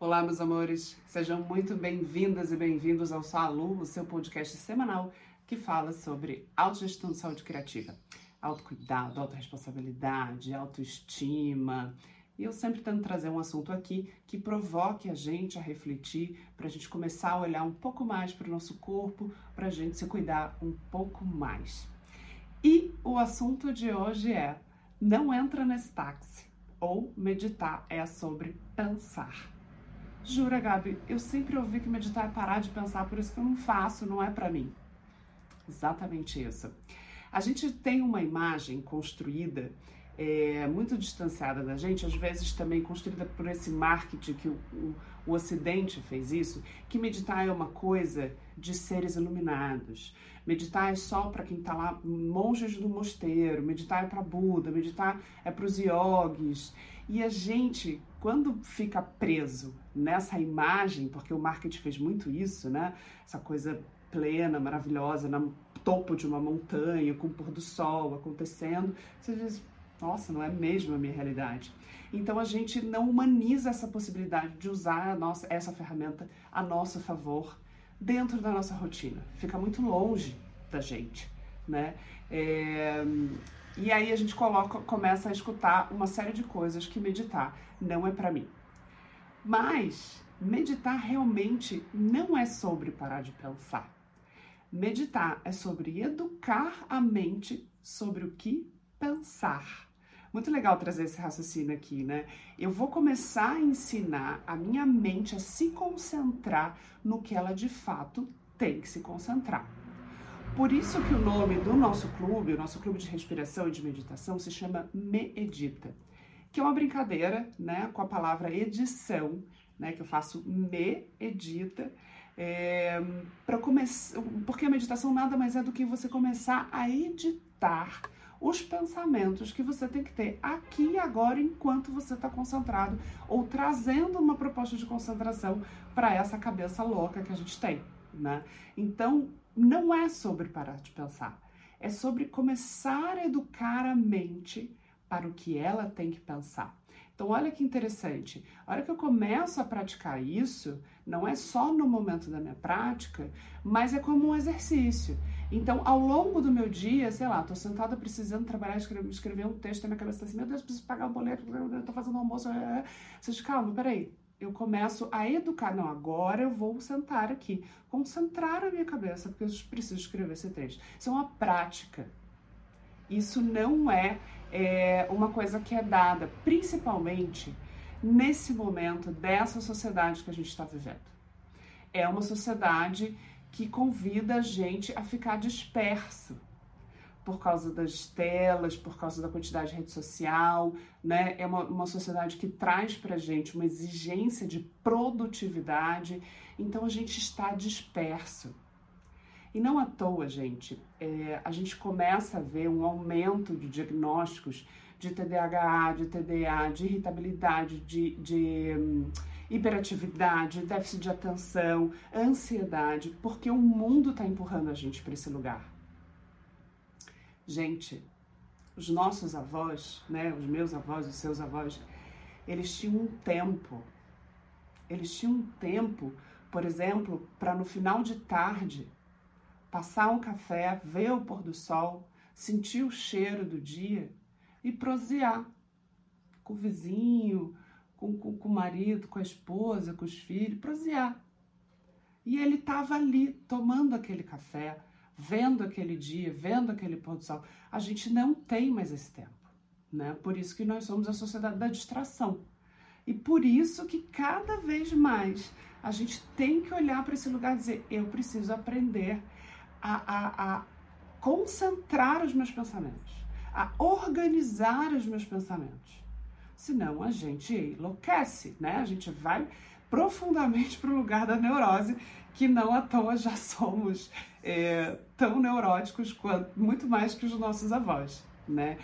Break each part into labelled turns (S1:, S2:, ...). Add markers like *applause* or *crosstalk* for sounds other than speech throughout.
S1: Olá, meus amores, sejam muito bem-vindas e bem-vindos ao Salu, o seu podcast semanal que fala sobre autogestão de saúde criativa, autocuidado, autorresponsabilidade, autoestima. E eu sempre tento trazer um assunto aqui que provoque a gente a refletir, para a gente começar a olhar um pouco mais para o nosso corpo, para a gente se cuidar um pouco mais. E o assunto de hoje é: não entra nesse táxi ou meditar é sobre pensar. Jura, Gabi, eu sempre ouvi que meditar é parar de pensar, por isso que eu não faço, não é para mim. Exatamente isso. A gente tem uma imagem construída é, muito distanciada da gente, às vezes também construída por esse marketing que o, o, o Ocidente fez isso, que meditar é uma coisa de seres iluminados. Meditar é só para quem está lá, monges do mosteiro, meditar é para Buda, meditar é para os yogis. E a gente, quando fica preso nessa imagem, porque o marketing fez muito isso, né? Essa coisa plena, maravilhosa, no topo de uma montanha, com o pôr do sol acontecendo, você diz, nossa, não é mesmo a minha realidade. Então a gente não humaniza essa possibilidade de usar nossa, essa ferramenta a nosso favor dentro da nossa rotina. Fica muito longe da gente, né? É, e aí a gente coloca, começa a escutar uma série de coisas que meditar não é para mim. Mas meditar realmente não é sobre parar de pensar. Meditar é sobre educar a mente sobre o que pensar. Muito legal trazer esse raciocínio aqui, né? Eu vou começar a ensinar a minha mente a se concentrar no que ela de fato tem que se concentrar. Por isso que o nome do nosso clube, o nosso clube de respiração e de meditação, se chama Medita, que é uma brincadeira, né, com a palavra edição, né, que eu faço me edita, é, para começar, porque a meditação nada mais é do que você começar a editar os pensamentos que você tem que ter aqui e agora enquanto você está concentrado ou trazendo uma proposta de concentração para essa cabeça louca que a gente tem, né? Então, não é sobre parar de pensar, é sobre começar a educar a mente para o que ela tem que pensar. Então, olha que interessante. A hora que eu começo a praticar isso, não é só no momento da minha prática, mas é como um exercício. Então, ao longo do meu dia, sei lá, tô sentada precisando trabalhar, escrever, escrever um texto na minha cabeça assim, meu Deus, preciso pagar o boleto, eu tô fazendo almoço. É, é. Você diz, calma, peraí, eu começo a educar. Não, agora eu vou sentar aqui, concentrar a minha cabeça, porque eu preciso escrever esse texto. Isso é uma prática. Isso não é, é uma coisa que é dada, principalmente nesse momento dessa sociedade que a gente está vivendo. É uma sociedade que convida a gente a ficar disperso por causa das telas, por causa da quantidade de rede social, né? É uma, uma sociedade que traz para gente uma exigência de produtividade, então a gente está disperso. E não à toa, gente, é, a gente começa a ver um aumento de diagnósticos de TDAH, de TDA, de irritabilidade, de, de hum, hiperatividade, déficit de atenção, ansiedade, porque o mundo está empurrando a gente para esse lugar. Gente, os nossos avós, né, os meus avós, os seus avós, eles tinham um tempo. Eles tinham um tempo, por exemplo, para no final de tarde passar um café, ver o pôr do sol, sentir o cheiro do dia e prosear com o vizinho, com, com, com o marido, com a esposa, com os filhos, prosear. E ele estava ali tomando aquele café, vendo aquele dia, vendo aquele pôr do sol. A gente não tem mais esse tempo, né? Por isso que nós somos a sociedade da distração. E por isso que cada vez mais a gente tem que olhar para esse lugar e dizer: eu preciso aprender a, a, a concentrar os meus pensamentos, a organizar os meus pensamentos. Senão a gente enlouquece, né? A gente vai profundamente para o lugar da neurose, que não à toa já *laughs* somos é, tão neuróticos quanto muito mais que os nossos avós, né?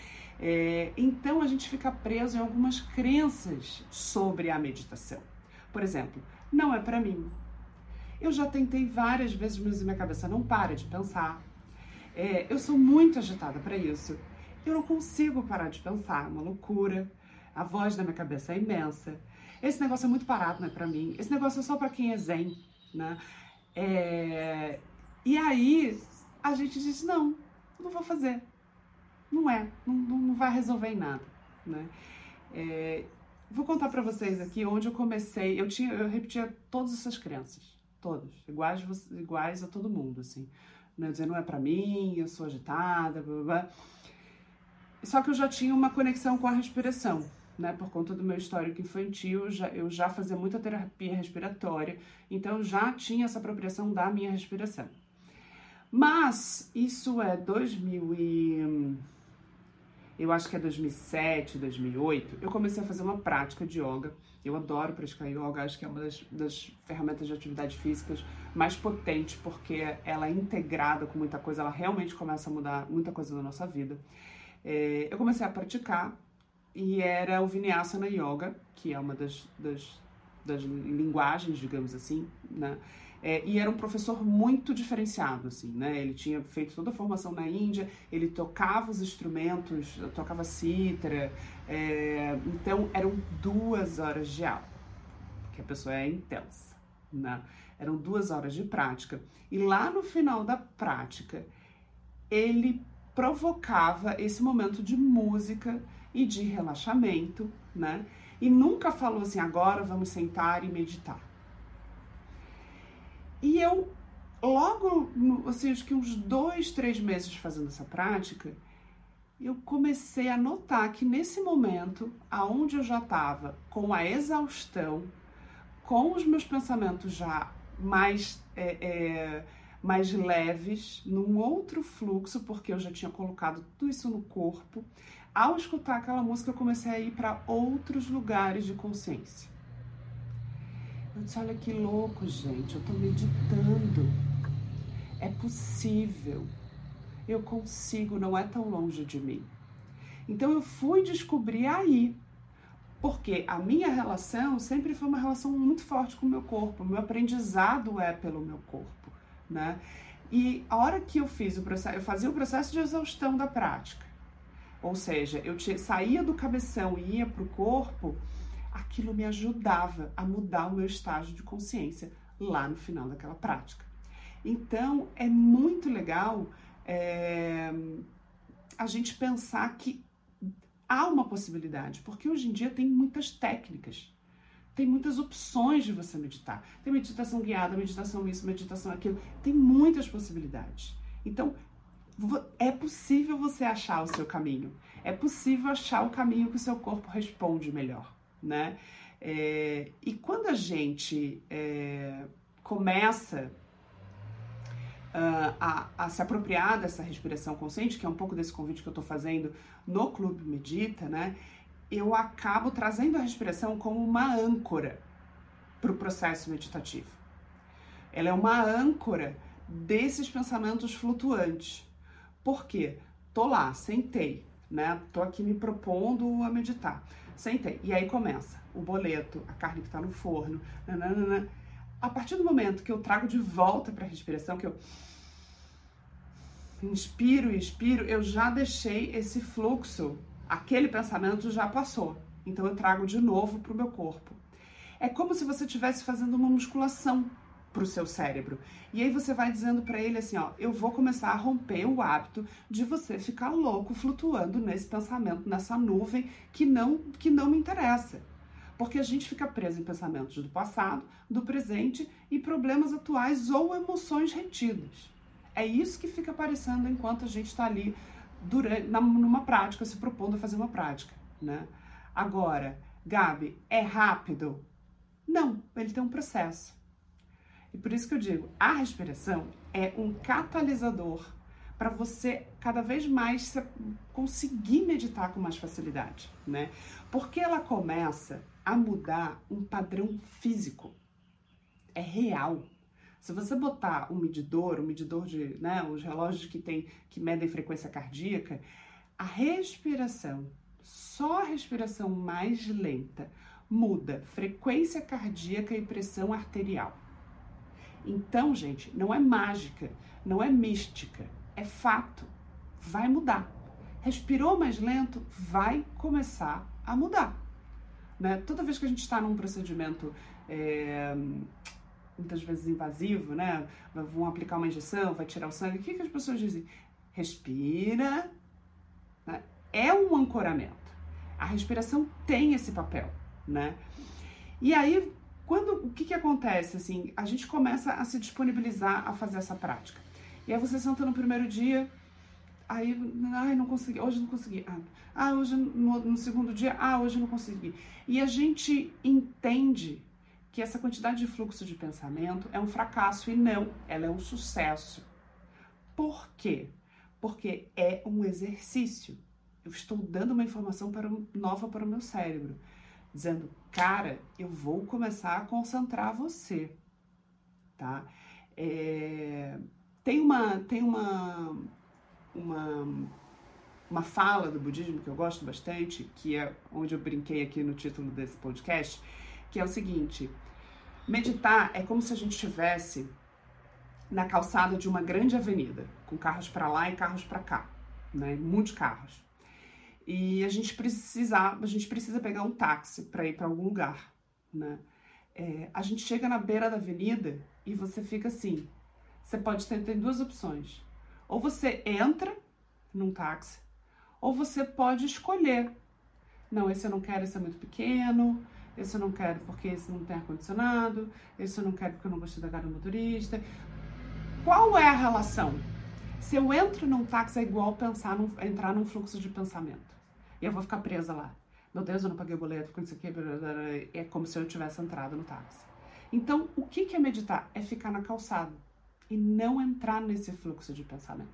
S1: É, então a gente fica preso em algumas crenças sobre a meditação. Por exemplo, não é para mim. Eu já tentei várias vezes, mas minha cabeça não para de pensar. É, eu sou muito agitada para isso. Eu não consigo parar de pensar, é uma loucura. A voz da minha cabeça é imensa. Esse negócio é muito parado, né, para mim. Esse negócio é só para quem é zen, né? É... E aí a gente disse não, não vou fazer. Não é, não, não vai resolver em nada, né? É... Vou contar para vocês aqui onde eu comecei. Eu tinha, eu repetia todas essas crenças, todas, iguais, iguais a todo mundo, assim. Né? Dizer, não é para mim, eu sou agitada, blá, blá, blá. Só que eu já tinha uma conexão com a respiração né, por conta do meu histórico infantil, já, eu já fazia muita terapia respiratória, então já tinha essa apropriação da minha respiração. Mas isso é 2000 e eu acho que é 2007, 2008, eu comecei a fazer uma prática de yoga. Eu adoro praticar yoga, acho que é uma das, das ferramentas de atividade físicas mais potentes, porque ela é integrada com muita coisa, ela realmente começa a mudar muita coisa na nossa vida. É, eu comecei a praticar e era o Vinyasana Yoga, que é uma das, das, das linguagens, digamos assim, né? É, e era um professor muito diferenciado, assim, né? Ele tinha feito toda a formação na Índia, ele tocava os instrumentos, tocava cítara, é, então eram duas horas de aula, que a pessoa é intensa, né? Eram duas horas de prática. E lá no final da prática, ele provocava esse momento de música e de relaxamento, né? E nunca falou assim, agora vamos sentar e meditar. E eu, logo, assim, acho que uns dois, três meses fazendo essa prática, eu comecei a notar que nesse momento, aonde eu já estava com a exaustão, com os meus pensamentos já mais, é, é, mais leves, num outro fluxo, porque eu já tinha colocado tudo isso no corpo, ao escutar aquela música, eu comecei a ir para outros lugares de consciência. Eu disse: olha que louco, gente, eu estou meditando. É possível. Eu consigo, não é tão longe de mim. Então eu fui descobrir aí, porque a minha relação sempre foi uma relação muito forte com o meu corpo, o meu aprendizado é pelo meu corpo, né? E a hora que eu fiz o processo, eu fazia o processo de exaustão da prática. Ou seja, eu saía do cabeção e ia para o corpo, aquilo me ajudava a mudar o meu estágio de consciência lá no final daquela prática. Então, é muito legal é, a gente pensar que há uma possibilidade, porque hoje em dia tem muitas técnicas, tem muitas opções de você meditar. Tem meditação guiada, meditação isso, meditação aquilo, tem muitas possibilidades. Então, é possível você achar o seu caminho. É possível achar o caminho que o seu corpo responde melhor, né? É, e quando a gente é, começa uh, a, a, se apropriar dessa respiração consciente, que é um pouco desse convite que eu estou fazendo no Clube Medita, né? Eu acabo trazendo a respiração como uma âncora para o processo meditativo. Ela é uma âncora desses pensamentos flutuantes. Por quê? Tô lá, sentei, né? Tô aqui me propondo a meditar. Sentei. E aí começa o boleto, a carne que tá no forno. Nananana. A partir do momento que eu trago de volta para a respiração, que eu inspiro e expiro, eu já deixei esse fluxo, aquele pensamento já passou. Então eu trago de novo para o meu corpo. É como se você estivesse fazendo uma musculação para o seu cérebro. E aí você vai dizendo para ele assim, ó, eu vou começar a romper o hábito de você ficar louco flutuando nesse pensamento, nessa nuvem que não que não me interessa. Porque a gente fica preso em pensamentos do passado, do presente e problemas atuais ou emoções retidas. É isso que fica aparecendo enquanto a gente está ali durante, na, numa prática, se propondo a fazer uma prática, né? Agora, Gabi, é rápido? Não, ele tem um processo. E por isso que eu digo, a respiração é um catalisador para você cada vez mais conseguir meditar com mais facilidade, né? Porque ela começa a mudar um padrão físico. É real. Se você botar um medidor, um medidor de, né, os relógios que tem que medem frequência cardíaca, a respiração, só a respiração mais lenta muda frequência cardíaca e pressão arterial. Então, gente, não é mágica, não é mística, é fato. Vai mudar. Respirou mais lento, vai começar a mudar. Né? Toda vez que a gente está num procedimento é, muitas vezes invasivo, né? Vão aplicar uma injeção, vai tirar o sangue, o que, que as pessoas dizem? Respira. Né? É um ancoramento. A respiração tem esse papel, né? E aí, quando o que, que acontece? Assim, a gente começa a se disponibilizar a fazer essa prática. E aí você senta no primeiro dia, aí, ai, não consegui, hoje não consegui. Ah, ah hoje no, no segundo dia, ah, hoje não consegui. E a gente entende que essa quantidade de fluxo de pensamento é um fracasso e não, ela é um sucesso. Por quê? Porque é um exercício. Eu estou dando uma informação para, nova para o meu cérebro, dizendo, cara, eu vou começar a concentrar você, tá? É, tem uma, tem uma, uma, uma fala do budismo que eu gosto bastante, que é onde eu brinquei aqui no título desse podcast, que é o seguinte: meditar é como se a gente estivesse na calçada de uma grande avenida, com carros para lá e carros para cá, né? Muitos carros. E a gente precisa, a gente precisa pegar um táxi para ir para algum lugar, né? É, a gente chega na beira da avenida e você fica assim. Você pode ter, ter duas opções. Ou você entra num táxi, ou você pode escolher. Não, esse eu não quero, esse é muito pequeno, esse eu não quero porque esse não tem ar-condicionado, esse eu não quero porque eu não gostei da cara do motorista. Qual é a relação? Se eu entro num táxi é igual pensar num, entrar num fluxo de pensamento. E eu vou ficar presa lá. Meu Deus, eu não paguei o boleto, com isso aqui, é como se eu tivesse entrado no táxi. Então, o que é meditar? É ficar na calçada e não entrar nesse fluxo de pensamento.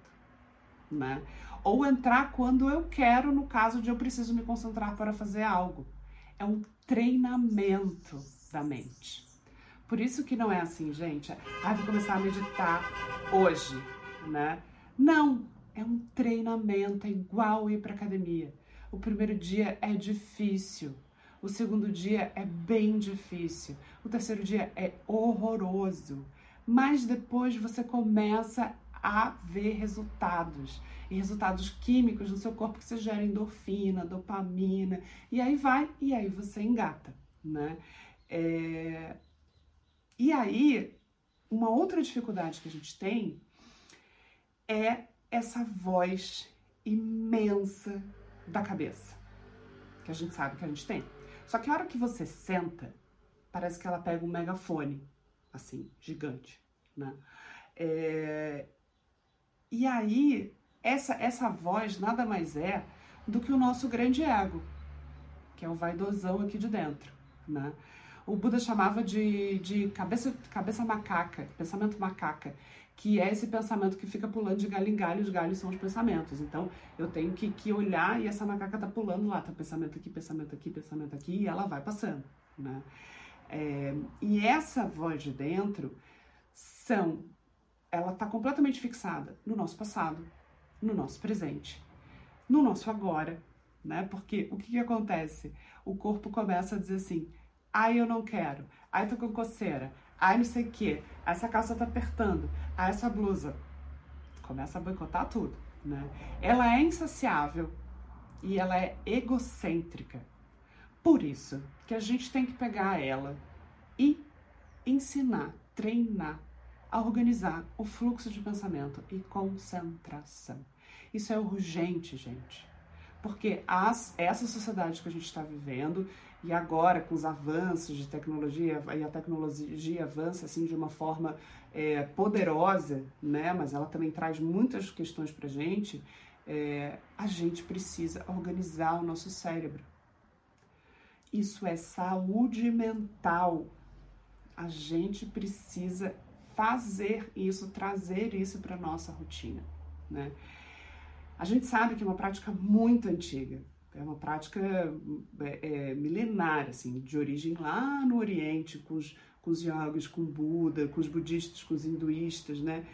S1: Né? Ou entrar quando eu quero, no caso de eu preciso me concentrar para fazer algo é um treinamento da mente. Por isso que não é assim, gente. Ah, vou começar a meditar hoje, né? Não, é um treinamento, é igual ir para academia. O primeiro dia é difícil, o segundo dia é bem difícil, o terceiro dia é horroroso, mas depois você começa a ver resultados e resultados químicos no seu corpo que você gera endorfina, dopamina, e aí vai, e aí você engata, né? É... E aí, uma outra dificuldade que a gente tem é essa voz imensa da cabeça, que a gente sabe que a gente tem. Só que a hora que você senta, parece que ela pega um megafone, assim, gigante, né? É... E aí, essa, essa voz nada mais é do que o nosso grande ego, que é o vaidosão aqui de dentro, né? O Buda chamava de, de cabeça, cabeça macaca, pensamento macaca, que é esse pensamento que fica pulando de galho em galho, os galhos são os pensamentos. Então, eu tenho que, que olhar e essa macaca tá pulando lá, tá pensamento aqui, pensamento aqui, pensamento aqui, e ela vai passando, né? É, e essa voz de dentro são, ela tá completamente fixada no nosso passado, no nosso presente, no nosso agora, né? Porque o que, que acontece? O corpo começa a dizer assim: ai, eu não quero, ai, tô com coceira, ai, não sei o quê, essa calça tá apertando, ai, essa blusa. Começa a boicotar tudo, né? Ela é insaciável e ela é egocêntrica. Por isso que a gente tem que pegar ela e ensinar, treinar a organizar o fluxo de pensamento e concentração. Isso é urgente, gente. Porque as, essa sociedade que a gente está vivendo, e agora com os avanços de tecnologia, e a tecnologia avança assim de uma forma é, poderosa, né? mas ela também traz muitas questões para a gente, é, a gente precisa organizar o nosso cérebro. Isso é saúde mental. A gente precisa fazer isso, trazer isso para nossa rotina, né? A gente sabe que é uma prática muito antiga, é uma prática é, é, milenar, assim, de origem lá no Oriente, com os, com os yogis, com Buda, com os budistas, com os hinduístas, né?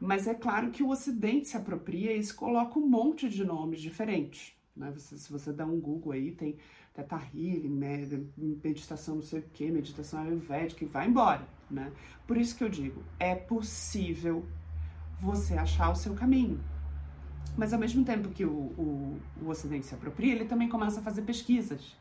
S1: Mas é claro que o Ocidente se apropria e se coloca um monte de nomes diferentes. Né? Você, se você dá um Google aí, tem Teta Healing, meditação não sei o que, meditação ayurvédica e vai embora, né? Por isso que eu digo, é possível você achar o seu caminho. Mas ao mesmo tempo que o, o, o Ocidente se apropria, ele também começa a fazer pesquisas.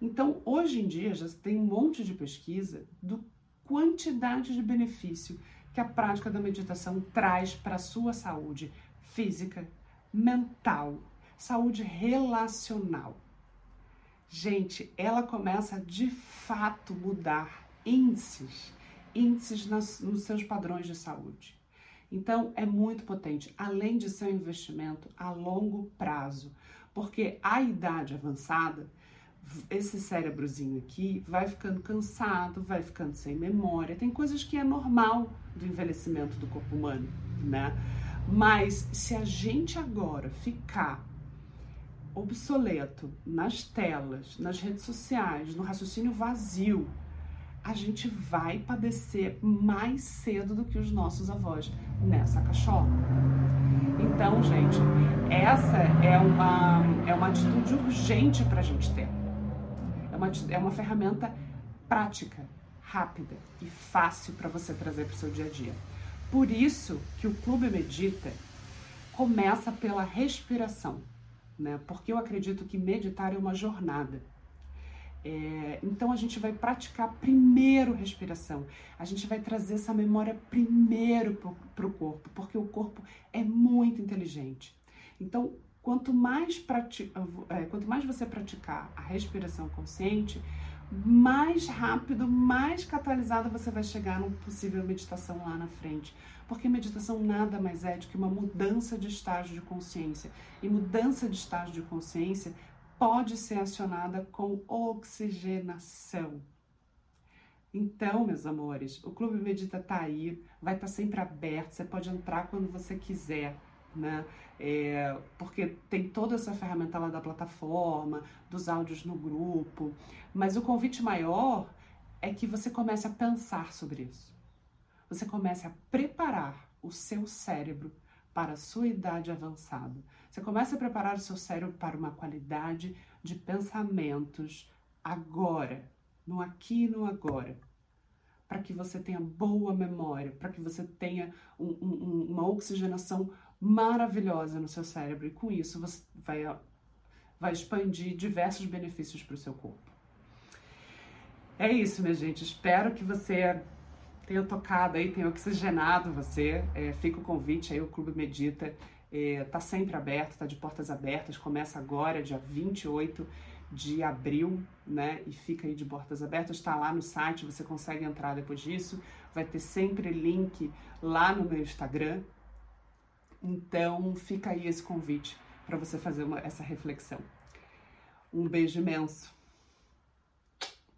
S1: Então, hoje em dia, já tem um monte de pesquisa do quantidade de benefício que a prática da meditação traz para a sua saúde física, mental, saúde relacional. Gente, ela começa a de fato mudar índices, índices nas, nos seus padrões de saúde. Então, é muito potente, além de ser um investimento a longo prazo, porque a idade avançada, esse cérebrozinho aqui vai ficando cansado, vai ficando sem memória. Tem coisas que é normal do envelhecimento do corpo humano, né? Mas se a gente agora ficar obsoleto nas telas, nas redes sociais, no raciocínio vazio, a gente vai padecer mais cedo do que os nossos avós nessa cachola. Então, gente, essa é uma, é uma atitude urgente para a gente ter. É uma, é uma ferramenta prática, rápida e fácil para você trazer para o seu dia a dia. Por isso que o Clube Medita começa pela respiração, né? Porque eu acredito que meditar é uma jornada. É, então a gente vai praticar primeiro respiração, a gente vai trazer essa memória primeiro para o corpo, porque o corpo é muito inteligente. Então, quanto mais, prati é, quanto mais você praticar a respiração consciente, mais rápido, mais catalisada você vai chegar numa possível meditação lá na frente. Porque meditação nada mais é do que uma mudança de estágio de consciência. E mudança de estágio de consciência pode ser acionada com oxigenação. Então, meus amores, o Clube Medita tá aí, vai estar tá sempre aberto, você pode entrar quando você quiser, né? É, porque tem toda essa ferramenta lá da plataforma, dos áudios no grupo, mas o convite maior é que você comece a pensar sobre isso. Você comece a preparar o seu cérebro para a sua idade avançada. Você começa a preparar o seu cérebro para uma qualidade de pensamentos agora, no aqui e no agora. Para que você tenha boa memória, para que você tenha um, um, uma oxigenação maravilhosa no seu cérebro. E com isso você vai, vai expandir diversos benefícios para o seu corpo. É isso, minha gente. Espero que você tenha tocado aí, tenha oxigenado você. É, fica o convite aí, o Clube Medita está é, sempre aberto, está de portas abertas, começa agora, dia 28 de abril, né? E fica aí de portas abertas, está lá no site, você consegue entrar depois disso. Vai ter sempre link lá no meu Instagram. Então fica aí esse convite para você fazer uma, essa reflexão. Um beijo imenso.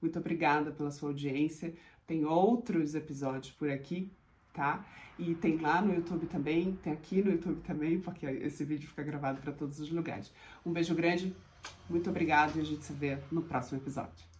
S1: Muito obrigada pela sua audiência. Tem outros episódios por aqui, tá? E tem lá no YouTube também, tem aqui no YouTube também, porque esse vídeo fica gravado para todos os lugares. Um beijo grande, muito obrigado e a gente se vê no próximo episódio.